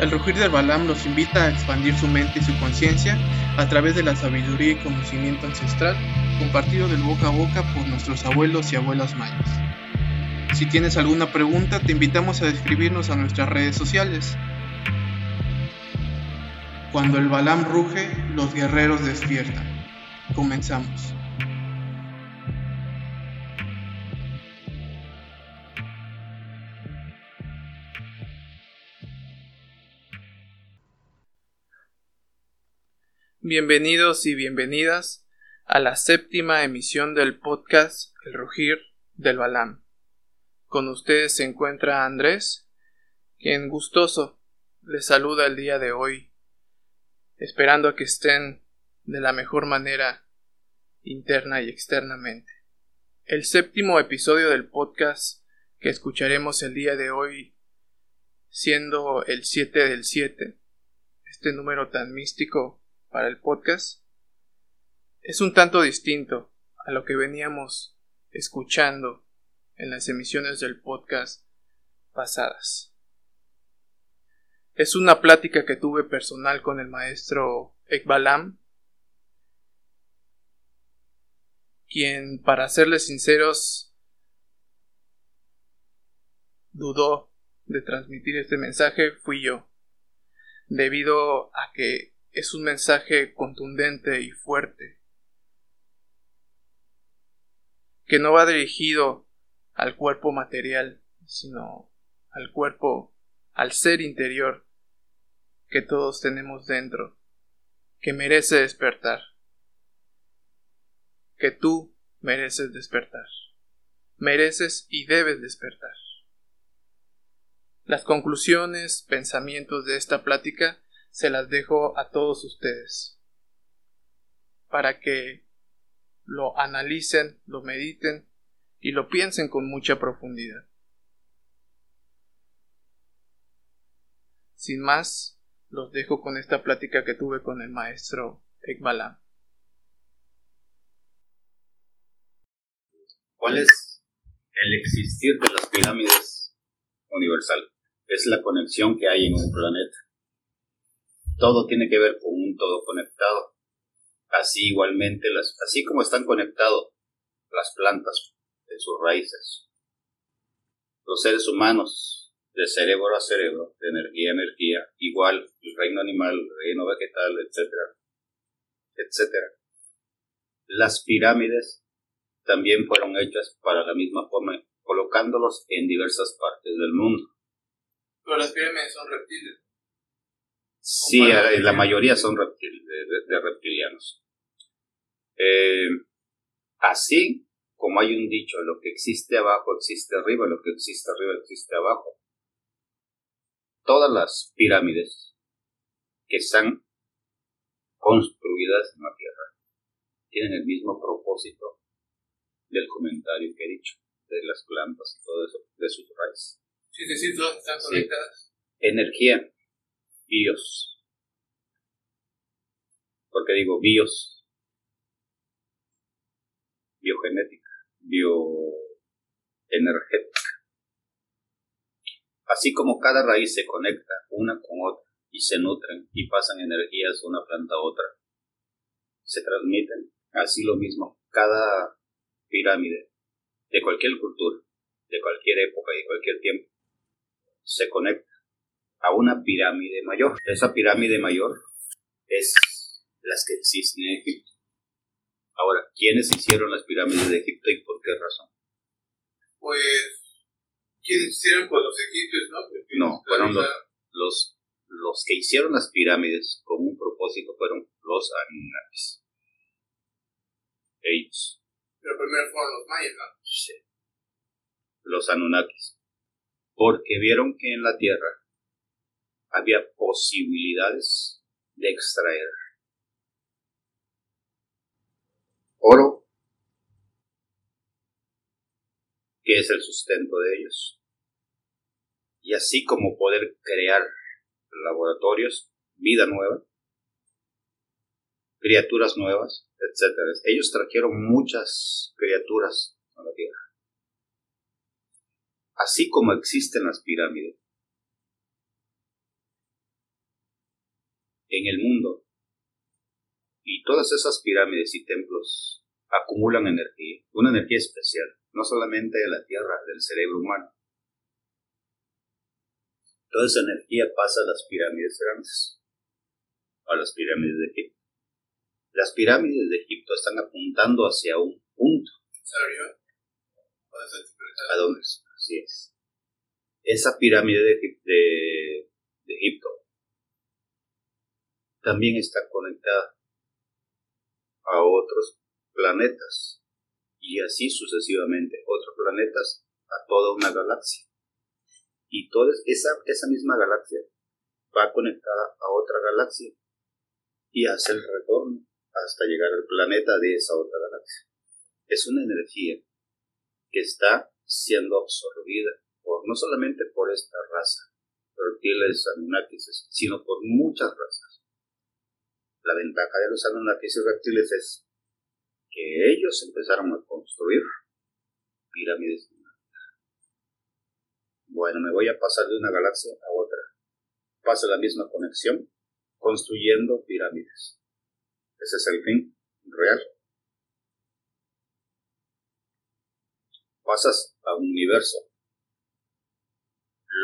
El rugir del Balam los invita a expandir su mente y su conciencia a través de la sabiduría y conocimiento ancestral compartido del boca a boca por nuestros abuelos y abuelas mayas. Si tienes alguna pregunta, te invitamos a escribirnos a nuestras redes sociales. Cuando el Balam ruge, los guerreros despiertan. Comenzamos. Bienvenidos y bienvenidas a la séptima emisión del podcast El Rugir del Balam. Con ustedes se encuentra Andrés, quien gustoso les saluda el día de hoy, esperando a que estén de la mejor manera interna y externamente. El séptimo episodio del podcast que escucharemos el día de hoy, siendo el 7 del 7, este número tan místico para el podcast es un tanto distinto a lo que veníamos escuchando en las emisiones del podcast pasadas. Es una plática que tuve personal con el maestro Ekbalam, quien, para serles sinceros, dudó de transmitir este mensaje fui yo, debido a que es un mensaje contundente y fuerte, que no va dirigido al cuerpo material, sino al cuerpo, al ser interior que todos tenemos dentro, que merece despertar, que tú mereces despertar, mereces y debes despertar. Las conclusiones, pensamientos de esta plática se las dejo a todos ustedes para que lo analicen, lo mediten y lo piensen con mucha profundidad. Sin más, los dejo con esta plática que tuve con el maestro Ekbalam. ¿Cuál es el existir de las pirámides universal? Es la conexión que hay en un planeta todo tiene que ver con un todo conectado. Así igualmente, las, así como están conectados las plantas en sus raíces, los seres humanos, de cerebro a cerebro, de energía a energía, igual el reino animal, el reino vegetal, etcétera, etcétera. Las pirámides también fueron hechas para la misma forma, colocándolos en diversas partes del mundo. Pero las pirámides son reptiles. Sí, eh, la mayoría son de, reptilianos. Eh, así como hay un dicho, lo que existe abajo existe arriba, lo que existe arriba existe abajo. Todas las pirámides que están construidas en la Tierra tienen el mismo propósito del comentario que he dicho, de las plantas y todo eso, de sus raíces. Sí, sí, todas están conectadas. Energía bios. porque digo bios? Biogenética, bioenergética. Así como cada raíz se conecta una con otra y se nutren y pasan energías de una planta a otra, se transmiten. Así lo mismo, cada pirámide de cualquier cultura, de cualquier época y de cualquier tiempo, se conecta a una pirámide mayor. Esa pirámide mayor es las que existen en Egipto. Ahora, ¿quiénes hicieron las pirámides de Egipto y por qué razón? Pues, ¿quiénes hicieron? Pues los egipcios, ¿no? no, fueron los, los, que hicieron las pirámides con un propósito fueron los Anunnakis. Ellos. Pero primero fueron los mayas, ¿no? Sí. Los Anunnakis. Porque vieron que en la Tierra había posibilidades de extraer oro, que es el sustento de ellos, y así como poder crear laboratorios, vida nueva, criaturas nuevas, etc. Ellos trajeron muchas criaturas a la Tierra. Así como existen las pirámides, en el mundo. Y todas esas pirámides y templos acumulan energía, una energía especial, no solamente de la tierra, del cerebro humano. Toda esa energía pasa a las pirámides grandes, a las pirámides de Egipto. Las pirámides de Egipto están apuntando hacia un punto. ¿A dónde? Así es. Esa pirámide de, de Egipto también está conectada a otros planetas y así sucesivamente otros planetas a toda una galaxia. Y toda esa, esa misma galaxia va conectada a otra galaxia y hace el retorno hasta llegar al planeta de esa otra galaxia. Es una energía que está siendo absorbida por no solamente por esta raza, reptiles, anunnakis, sino por muchas razas. La ventaja de los anunnakis y reptiles es que ellos empezaron a construir pirámides. Bueno, me voy a pasar de una galaxia a otra. Paso la misma conexión construyendo pirámides. Ese es el fin real. Pasas a un universo.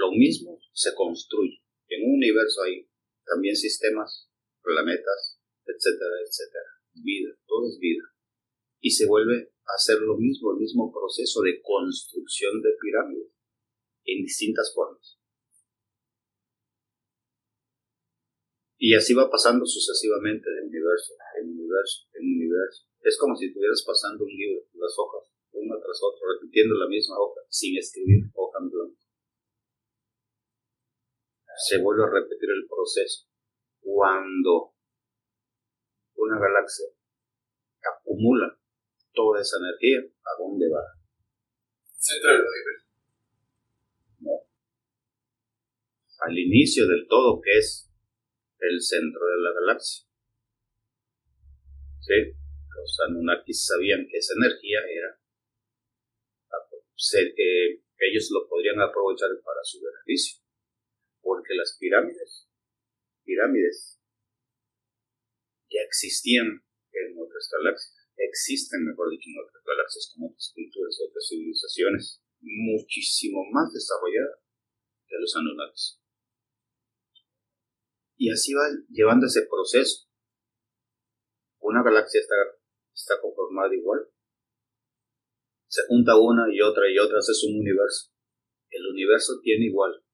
Lo mismo se construye. En un universo hay también sistemas, planetas, etcétera, etcétera. Vida, todo es vida y se vuelve a hacer lo mismo, el mismo proceso de construcción de pirámides en distintas formas. Y así va pasando sucesivamente de universo en universo en universo. Es como si estuvieras pasando un libro, las hojas, una tras otra, repitiendo la misma hoja, sin escribir hoja en blanco. Se vuelve a repetir el proceso. Cuando una galaxia acumula toda esa energía, ¿a dónde va? Centro del universo. No. Al inicio del todo, que es el centro de la galaxia. ¿Sí? Los Anunnakis sabían que esa energía era que ellos lo podrían aprovechar para su beneficio. Porque las pirámides, pirámides, ya existían en otras galaxias existen, mejor dicho, en otras galaxias como otras culturas, otras civilizaciones, muchísimo más desarrolladas que los Anunnakis. Y así va llevando ese proceso. Una galaxia está, está conformada igual. Se junta una y otra y otra, es un universo. El universo tiene igual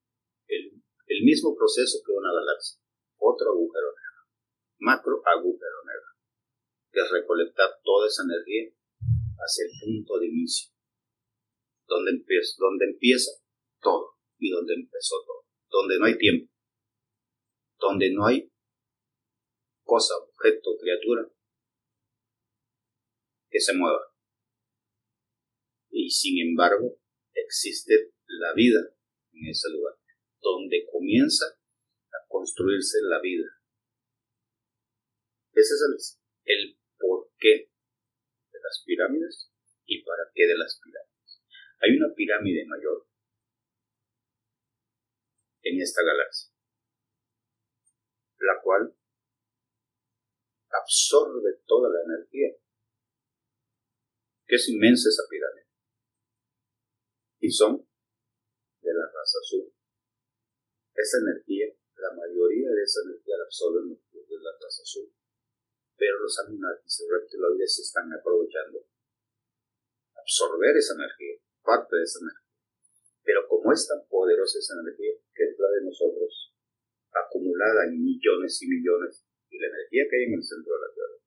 el, el mismo proceso que una galaxia. Otro agujero negro. Macro agujero negro que recolectar toda esa energía hacia el punto de inicio, donde empieza, donde empieza todo y donde empezó todo, donde no hay tiempo, donde no hay cosa, objeto, criatura que se mueva. Y sin embargo, existe la vida en ese lugar, donde comienza construirse la vida. Ese es el, el por qué de las pirámides y para qué de las pirámides. Hay una pirámide mayor en esta galaxia, la cual absorbe toda la energía, que es inmensa esa pirámide, y son de la raza azul. Esa energía, la mayoría de esa energía la absorben los de la raza azul pero los Anunnakis y reptiloides están aprovechando absorber esa energía, parte de esa energía. Pero como es tan poderosa esa energía, que es la de nosotros, acumulada en millones y millones, y la energía que hay en el centro de la Tierra,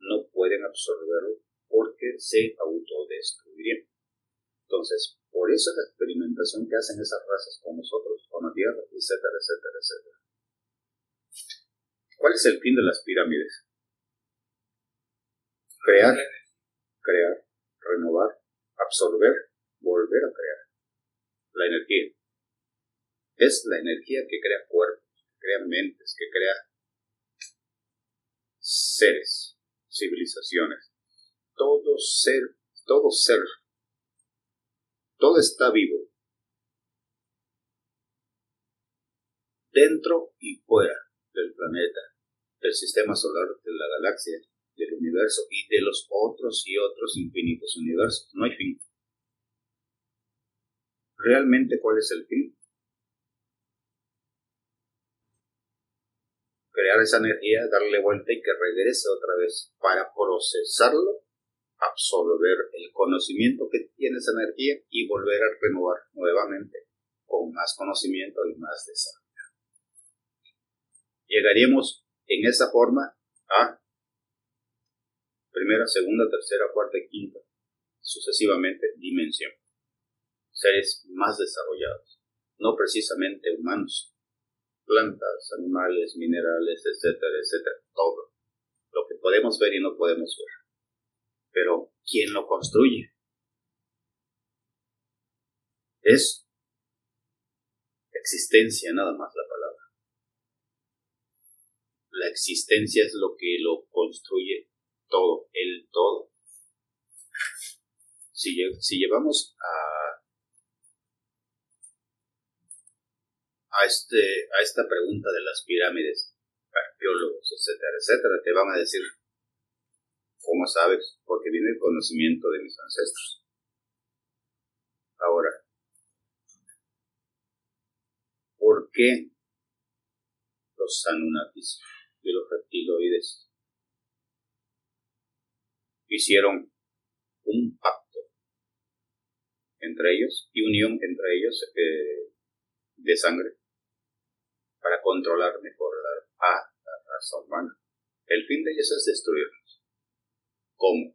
no pueden absorberlo porque se autodestruirían. Entonces, por eso la experimentación que hacen esas razas con nosotros, con la Tierra, etcétera, etcétera, etcétera. ¿Cuál es el fin de las pirámides? crear, crear, renovar, absorber, volver a crear. La energía. Es la energía que crea cuerpos, que crea mentes, que crea seres, civilizaciones. Todo ser, todo ser, todo está vivo. Dentro y fuera del planeta, del sistema solar, de la galaxia, del universo y de los otros y otros infinitos universos. No hay fin. ¿Realmente cuál es el fin? Crear esa energía, darle vuelta y que regrese otra vez para procesarlo, absorber el conocimiento que tiene esa energía y volver a renovar nuevamente con más conocimiento y más desarrollo. Llegaríamos en esa forma a primera, segunda, tercera, cuarta y quinta, sucesivamente dimensión. Seres más desarrollados, no precisamente humanos, plantas, animales, minerales, etcétera, etcétera, todo lo que podemos ver y no podemos ver. Pero, ¿quién lo construye? Es existencia nada más la palabra. La existencia es lo que lo construye todo, el todo. Si, si llevamos a, a, este, a esta pregunta de las pirámides, arqueólogos, etcétera, etcétera, te van a decir, ¿cómo sabes? Porque viene el conocimiento de mis ancestros. Ahora, ¿por qué los Anunnakis y los reptiloides hicieron un pacto entre ellos y unión entre ellos eh, de sangre para controlar mejor la, a la raza humana. El fin de ellos es destruirnos. ¿Cómo?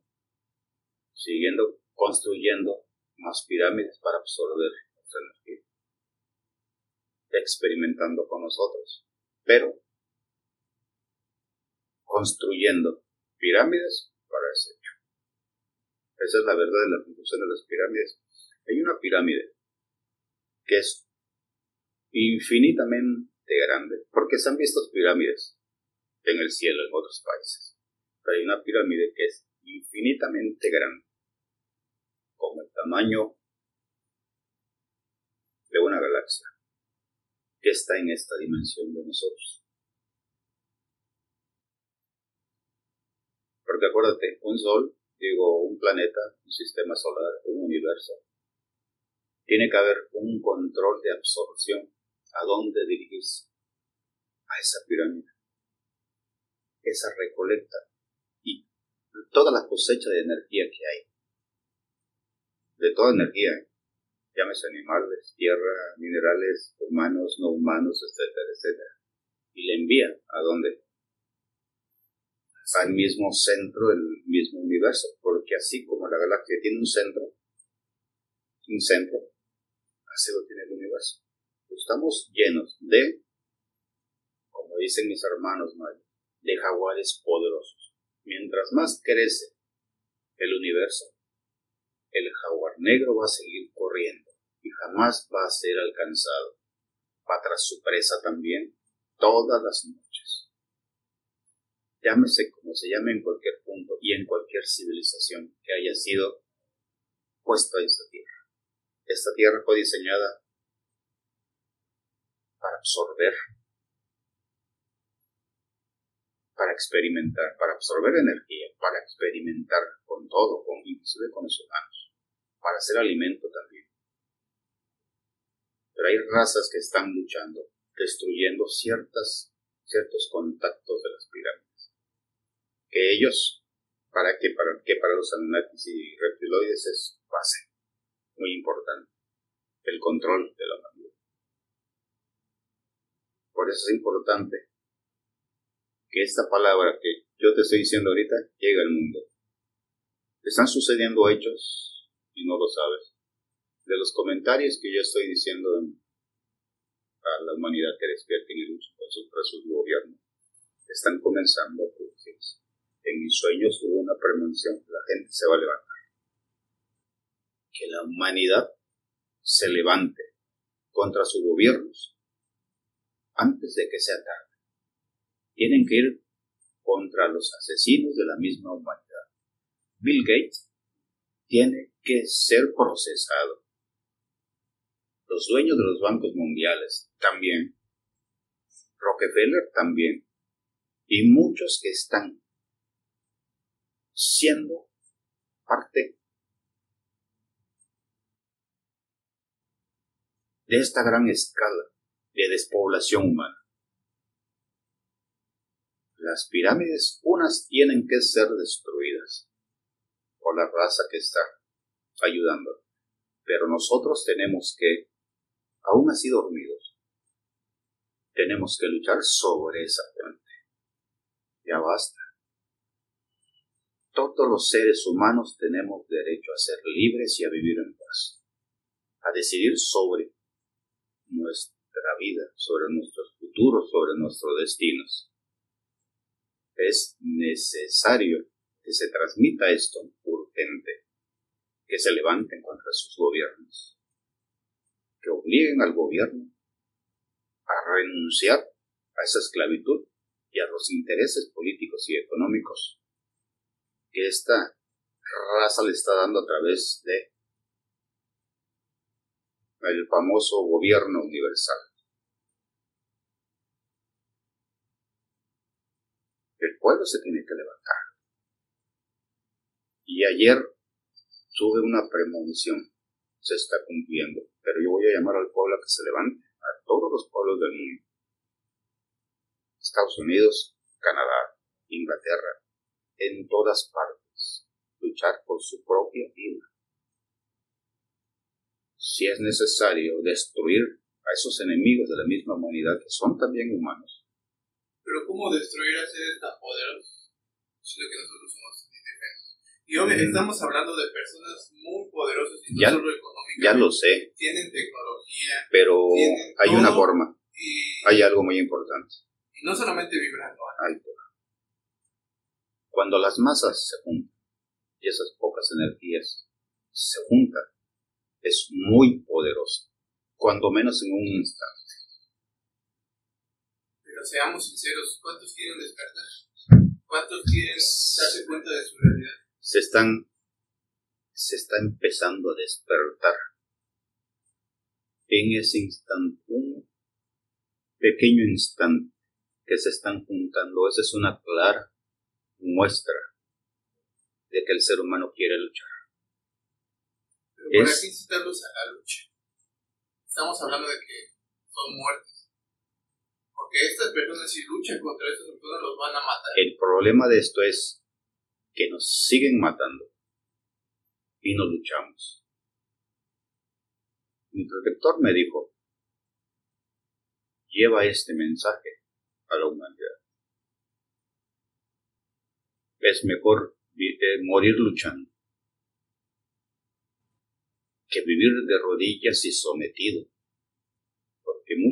Siguiendo construyendo más pirámides para absorber nuestra energía. Experimentando con nosotros. Pero construyendo pirámides para ese esa es la verdad de la conclusión de las pirámides. Hay una pirámide que es infinitamente grande, porque se han visto pirámides en el cielo en otros países. Pero hay una pirámide que es infinitamente grande, como el tamaño de una galaxia, que está en esta dimensión de nosotros. Porque acuérdate, un sol digo, un planeta, un sistema solar, un universo, tiene que haber un control de absorción. ¿A dónde dirigirse? A esa pirámide. Esa recolecta y toda la cosecha de energía que hay. De toda energía, llámese animales, tierra, minerales, humanos, no humanos, etcétera, etcétera. Y le envía a dónde? al mismo centro del mismo universo, porque así como la galaxia tiene un centro, un centro, así lo tiene el universo. Estamos llenos de, como dicen mis hermanos, de jaguares poderosos. Mientras más crece el universo, el jaguar negro va a seguir corriendo y jamás va a ser alcanzado. Va tras su presa también todas las noches llámese como se llame en cualquier punto y en cualquier civilización que haya sido puesto a esta tierra. Esta tierra fue diseñada para absorber, para experimentar, para absorber energía, para experimentar con todo, con, inclusive con los humanos, para hacer alimento también. Pero hay razas que están luchando, destruyendo ciertas, ciertos contactos de las pirámides que ellos, para que para, que para los Anunnakis y reptiloides es base, muy importante, el control de la humanidad. Por eso es importante que esta palabra que yo te estoy diciendo ahorita llegue al mundo. Están sucediendo hechos y no lo sabes. De los comentarios que yo estoy diciendo a la humanidad que despierte en el uso con sus, gobiernos, están comenzando a producirse en mis sueños hubo una premonición, la gente se va a levantar. Que la humanidad se levante contra sus gobiernos antes de que sea tarde. Tienen que ir contra los asesinos de la misma humanidad. Bill Gates tiene que ser procesado. Los dueños de los bancos mundiales también. Rockefeller también y muchos que están siendo parte de esta gran escala de despoblación humana. Las pirámides, unas tienen que ser destruidas por la raza que está ayudando, pero nosotros tenemos que, aún así dormidos, tenemos que luchar sobre esa fuente. Ya basta. Todos los seres humanos tenemos derecho a ser libres y a vivir en paz, a decidir sobre nuestra vida, sobre nuestros futuros, sobre nuestros destinos. Es necesario que se transmita esto urgente, que se levanten contra sus gobiernos, que obliguen al gobierno a renunciar a esa esclavitud y a los intereses políticos y económicos que esta raza le está dando a través de el famoso gobierno universal. El pueblo se tiene que levantar. Y ayer tuve una premonición, se está cumpliendo, pero yo voy a llamar al pueblo a que se levante, a todos los pueblos del mundo. Estados Unidos, Canadá, Inglaterra, en todas partes, luchar por su propia vida si es necesario destruir a esos enemigos de la misma humanidad que son también humanos. Pero ¿cómo destruir a seres tan poderosos? Sino que nosotros somos indefensos. Y obviamente mm. estamos hablando de personas muy poderosas y no ya, solo económicas. Ya lo sé. Tienen tecnología. Pero hay una forma. hay algo muy importante. Y no solamente vibrando. Hay Cuando las masas se juntan y esas pocas energías se juntan es muy poderoso, cuando menos en un instante. Pero seamos sinceros, ¿cuántos quieren despertar? ¿Cuántos quieren darse cuenta de su realidad? Se están, se está empezando a despertar. En ese instante, un pequeño instante que se están juntando, esa es una clara muestra de que el ser humano quiere luchar. ¿Para qué incitarlos a la lucha? Estamos hablando de que son muertes. Porque estas personas, si luchan contra estas personas, los van a matar. El problema de esto es que nos siguen matando y no luchamos. Mi protector me dijo, lleva este mensaje a la humanidad. Es mejor eh, morir luchando que vivir de rodillas y sometido.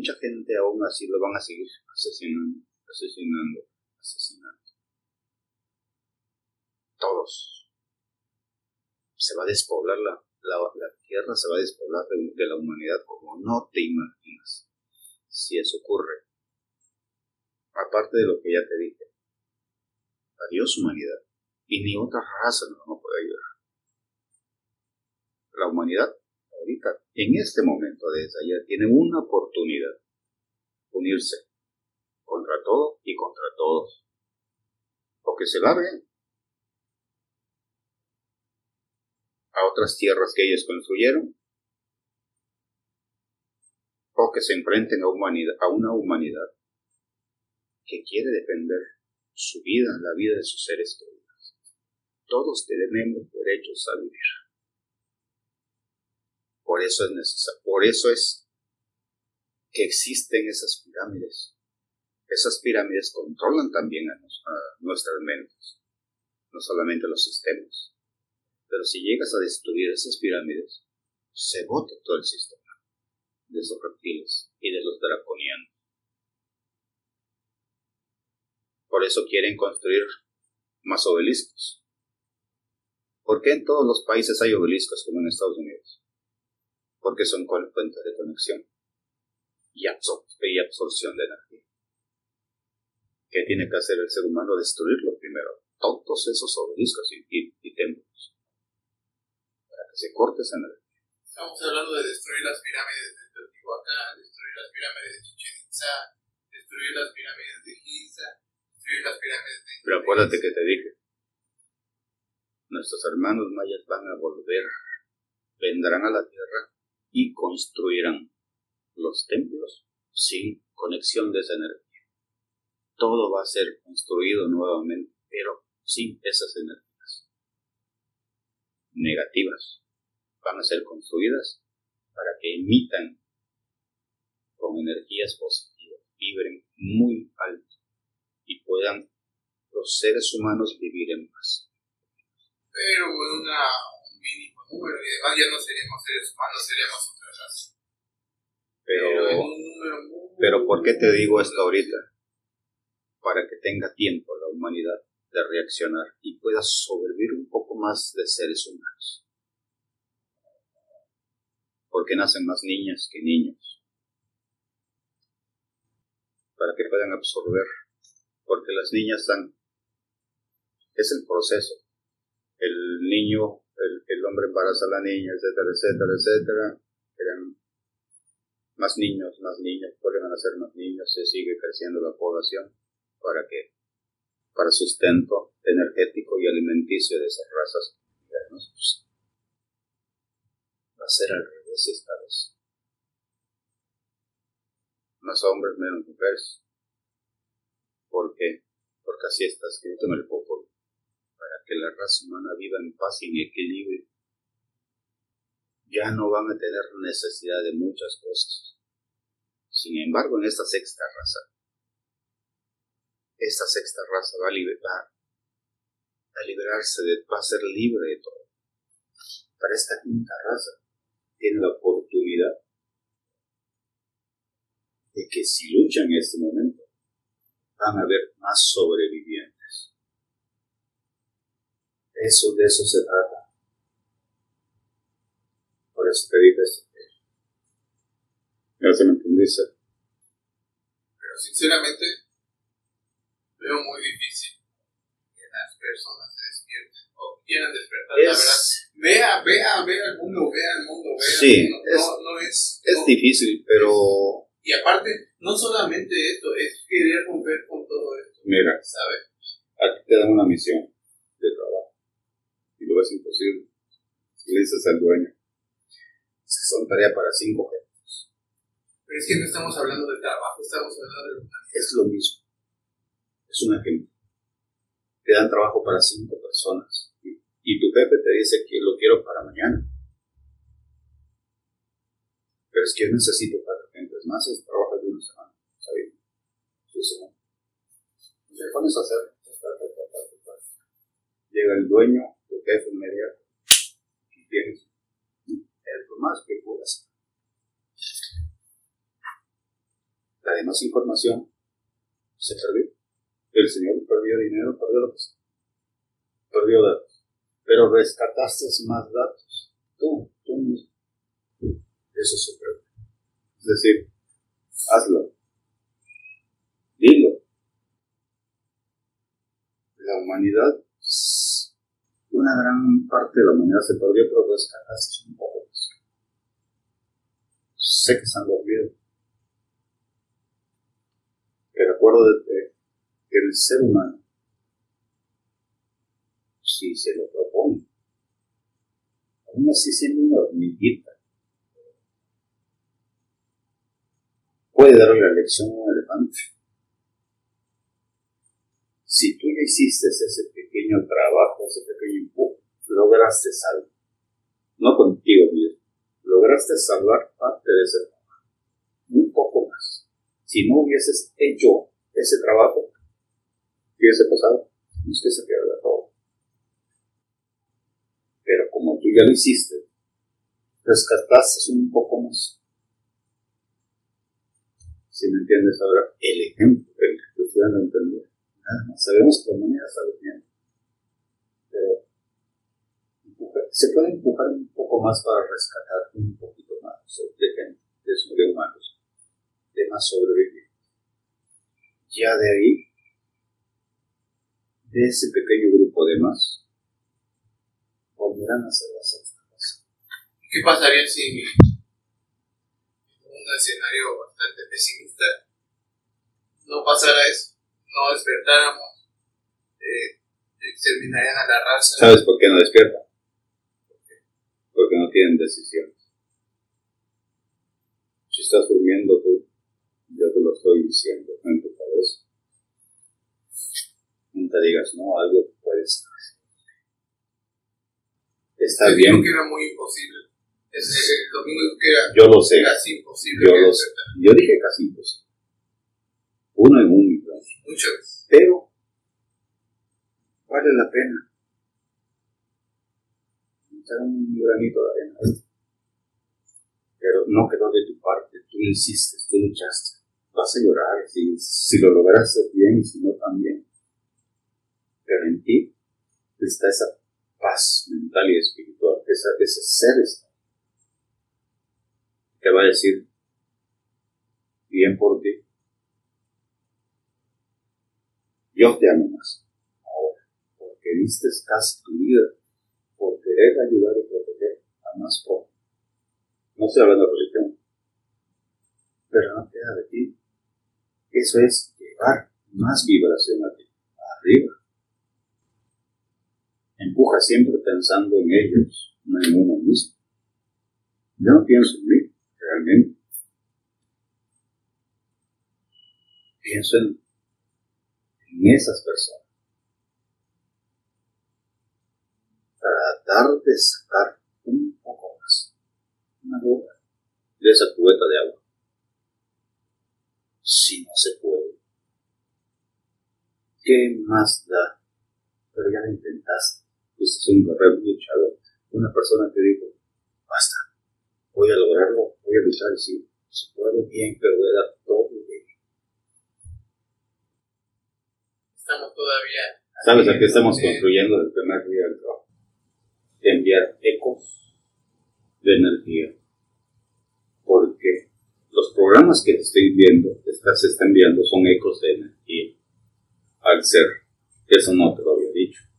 Mucha gente aún así lo van a seguir asesinando, asesinando, asesinando. Todos. Se va a despoblar la, la, tierra, se va a despoblar de, la humanidad como no te imaginas. Si eso ocurre. Aparte de lo que ya te dije. Adiós humanidad. Y ni otra raza nos puede ayudar la humanidad en este momento desde allá, tiene una oportunidad, unirse. Contra todo y contra todos, o que se larguen a otras tierras que ellos construyeron, o que se enfrenten a, humanidad, a una humanidad que quiere defender su vida, la vida de sus seres queridos. Todos tenemos derechos a vivir. Por eso es necesario, por eso es que existen esas pirámides. Esas pirámides controlan también a, nuestras mentes, no solamente los sistemas. Pero si llegas a destruir esas pirámides, se bota todo el sistema de esos reptiles y de los draconianos. Por eso quieren construir más obeliscos. ¿Por qué en todos los países hay obeliscos como en Estados Unidos? Porque son fuentes de conexión y, absorción de energía. ¿Qué tiene que hacer el ser humano? Destruirlo primero, todos esos obeliscos y, templos, para que se corte esa energía. Estamos hablando de destruir las pirámides de Teotihuacán, destruir las pirámides de Chichen Itza, destruir las pirámides de Giza, destruir las pirámides. Pero acuérdate que te dije, nuestros hermanos mayas van a volver, vendrán a la tierra y construirán los templos sin conexión de esa energía. Todo va a ser construido nuevamente, pero sin esas energías negativas. Van a ser construidas para que emitan con energías positivas, vibren muy alto y puedan los seres humanos vivir en paz. Pero una, y además ya no seríamos seres humanos, seríamos otra raza. Pero, muy... pero ¿por qué te digo esto ahorita? Para que tenga tiempo la humanidad de reaccionar y pueda sobrevivir un poco más de seres humanos. Porque nacen más niñas que niños. Para que puedan absorber. Porque las niñas dan. Es el proceso. Niño, el, el hombre embaraza a la niña, etcétera, etcétera, etcétera. Crean más niños, más niños, vuelven a nacer más niños, se sigue creciendo la población. ¿Para qué? Para sustento energético y alimenticio de esas razas. Pues, va a ser al revés esta vez. Más hombres, menos mujeres. ¿Por qué? Porque así está escrito en el popolo. Para que la raza humana viva en paz y en equilibrio. Ya no van a tener necesidad de muchas cosas. Sin embargo, en esta sexta raza, esta sexta raza va a, liberar, a liberarse, de, va a ser libre de todo. Para esta quinta raza tiene la oportunidad de que si luchan en este momento, van a haber más sobrevivientes. Eso, de eso se trata. Por eso te dije esto. ¿Ya se me entendiste? Pero sinceramente, veo muy difícil que las personas se despierten o quieran despertar, la verdad. Es, Vea, vea, vea el mundo, vea el mundo, vea Sí, mundo. es- no, no es... es no. difícil, pero Y aparte, no solamente esto, es querer romper con todo esto, mira, ¿sabes? a ti te dan una misión de trabajo y lo ves imposible. Y le dices al dueño, es que son tarea para cinco gente. Pero es que no estamos hablando de trabajo, estamos hablando de. Es lo mismo. Es un ejemplo. Te dan trabajo para cinco personas y, y tu jefe te dice que lo quiero para mañana. Pero es que yo necesito cuatro gentes más, es trabajo de una semana. ¿sabes? Sí, semana. Y te pones a hacer. Llega el dueño, jefe inmediato, y tienes el más que puedas. La demás información se perdió. El señor perdió dinero, perdió lo. Perdió datos. Pero rescataste más datos. Tú, tú mismo. Eso se perdió. Es decir, hazlo. Dilo. La humanidad, una gran parte de la humanidad se perdió, pero rescataste un poco. Sé que se han dormido. Pero acuérdate que el ser humano, si se lo propone, aún así siendo una hormiguita, puede darle la lección a un elefante. Si tú ya hiciste ese pequeño trabajo, ese pequeño empuje, lograste algo. No contigo mismo, lograste salvar parte de ese trabajo. Un poco más. Si no hubieses hecho ese trabajo, ¿qué hubiese pasado? No es que se pierda todo. Pero como tú ya lo hiciste, rescataste un poco más. Si me entiendes ahora, el ejemplo, el que te estoy dando a entender. Nada más. Sabemos que la humanidad está durmiendo. Pero se puede empujar un poco más para rescatar un poquito más de gente, de, de humanos, de más sobrevivir. Ya de ahí, de ese pequeño grupo de más, volverán a ser las cosa. ¿Qué pasaría si un escenario bastante pesimista no pasara eso? no despertáramos, eh, exterminarían a la raza. ¿Sabes por qué no despiertan? Porque no tienen decisiones. Si estás durmiendo tú, yo te lo estoy diciendo en tu cabeza. No te digas, no, algo puede ser. Está bien. Creo que era muy imposible. Es, el domingo que era yo lo sé. casi imposible. Yo, lo sé. yo dije casi imposible. Uno en un millón. Muchas. Pero vale la pena. Echar un granito de arena. Pero no quedó de tu parte. Tú insistes, tú luchaste. Vas a llorar si, lo logras bien y si no también. Pero en ti está esa paz mental y espiritual, esa, ese ser está. Que va a decir, bien por ti, yo te amo más ahora, porque diste casi tu vida ayudar y proteger a más pobres. No estoy hablando de religión, pero no queda de ti. Eso es llevar más vibración a ti, arriba empuja siempre pensando en ellos, no en uno mismo. Yo no pienso en mí, realmente. Pienso en, esas personas. Tratar de sacar un poco más, una gota de esa cubeta de agua. Si no se puede, ¿qué más da? Pero ya lo intentaste es un guerrero luchador, una persona que dijo, basta, voy a lograrlo, voy a luchar, si, si puedo bien, pero voy a dar todo de Estamos todavía... ¿Sabes a qué estamos construyendo el primer día del trabajo? Enviar ecos de energía. Porque los programas que estoy viendo, se están enviando, son ecos de energía al ser. Eso no te lo había dicho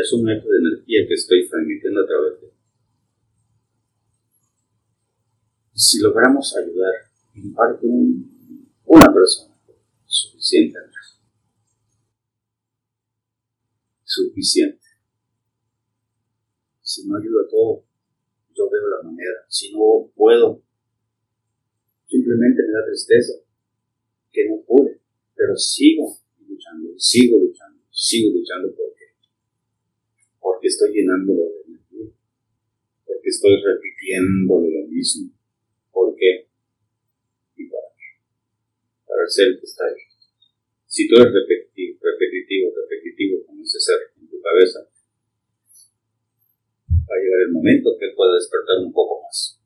es un eco de energía que estoy transmitiendo a través de Si logramos ayudar en parte un, una persona, suficiente, Suficiente. Si no ayudo a todo, yo veo la manera. Si no puedo, simplemente me da tristeza que no pude, pero sigo luchando, sigo luchando, sigo luchando por porque estoy llenándolo de energía, porque estoy repitiendo lo mismo, ¿por qué? Y para qué, para el ser que está ahí. Si tú eres repetitivo, repetitivo, repetitivo con ese ser en tu cabeza, va a llegar el momento que pueda despertar un poco más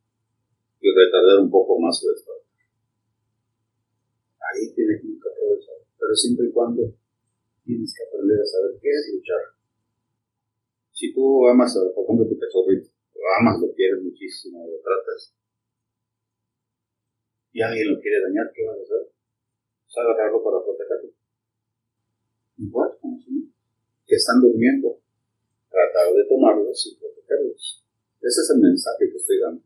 y retardar un poco más su despertar. Ahí tienes que aprovechar, pero siempre y cuando tienes que aprender a saber qué es luchar si tú amas, por ejemplo, tu cachorrito, lo amas, lo quieres muchísimo, lo tratas, y alguien lo quiere dañar, ¿qué vas a hacer? Vas a agarrarlo para protegerlo. Igual, como si que están durmiendo, tratar de tomarlos y protegerlos. Ese es el mensaje que estoy dando.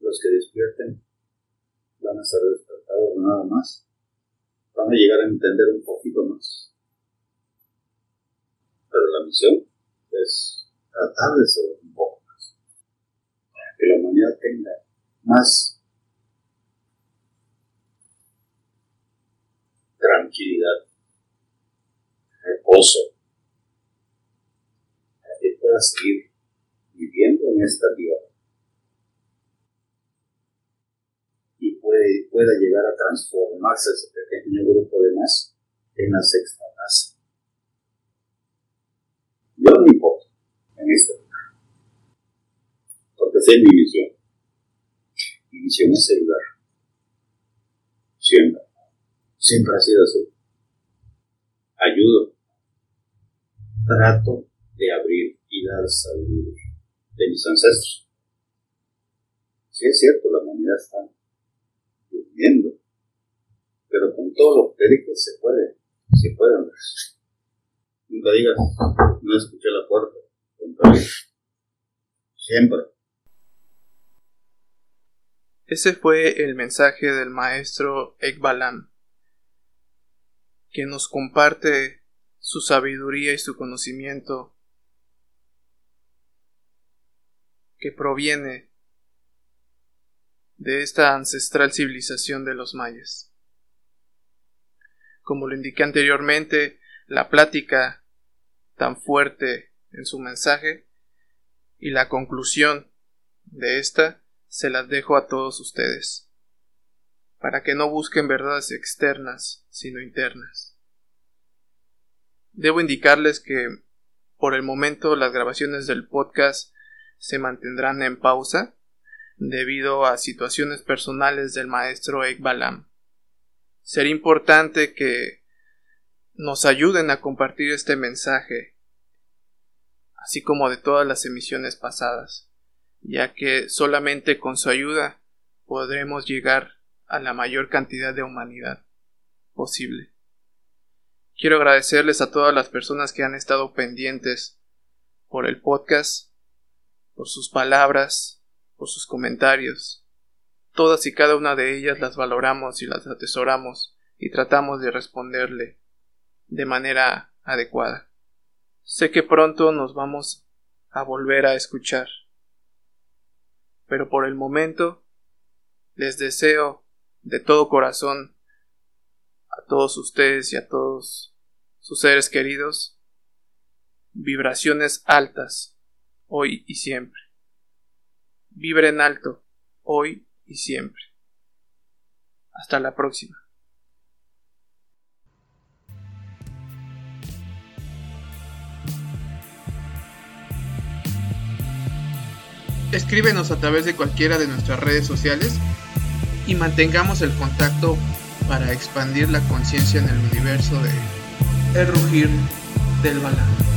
Los que despierten van a ser despertados nada más. Van a llegar a entender un poquito más pero la misión es tratar de ser un poco más, para que la humanidad tenga más tranquilidad, reposo, pueda seguir viviendo en esta tierra y pueda llegar a transformarse ese pequeño grupo de más en la sexta raza yo no me importo en esto. Porque esa es mi misión. Mi misión es ayudar. Siempre. Siempre ha sido así. Ayudo. Trato de abrir salud de mis ancestros. Sí es cierto, la humanidad está durmiendo, pero con todo lo que dije se puede, se puede andar. Nunca digas, no escuché la puerta. Siempre. Ese fue el mensaje del maestro Ekbalam. que nos comparte su sabiduría y su conocimiento que proviene de esta ancestral civilización de los mayas. Como lo indiqué anteriormente, la plática tan fuerte en su mensaje y la conclusión de esta se las dejo a todos ustedes, para que no busquen verdades externas, sino internas. Debo indicarles que por el momento las grabaciones del podcast se mantendrán en pausa debido a situaciones personales del maestro Ekbalam. Sería importante que nos ayuden a compartir este mensaje, así como de todas las emisiones pasadas, ya que solamente con su ayuda podremos llegar a la mayor cantidad de humanidad posible. Quiero agradecerles a todas las personas que han estado pendientes por el podcast, por sus palabras, por sus comentarios. Todas y cada una de ellas las valoramos y las atesoramos y tratamos de responderle de manera adecuada. Sé que pronto nos vamos a volver a escuchar. Pero por el momento les deseo de todo corazón a todos ustedes y a todos sus seres queridos vibraciones altas hoy y siempre en alto, hoy y siempre. Hasta la próxima. Escríbenos a través de cualquiera de nuestras redes sociales y mantengamos el contacto para expandir la conciencia en el universo de El Rugir del Balán.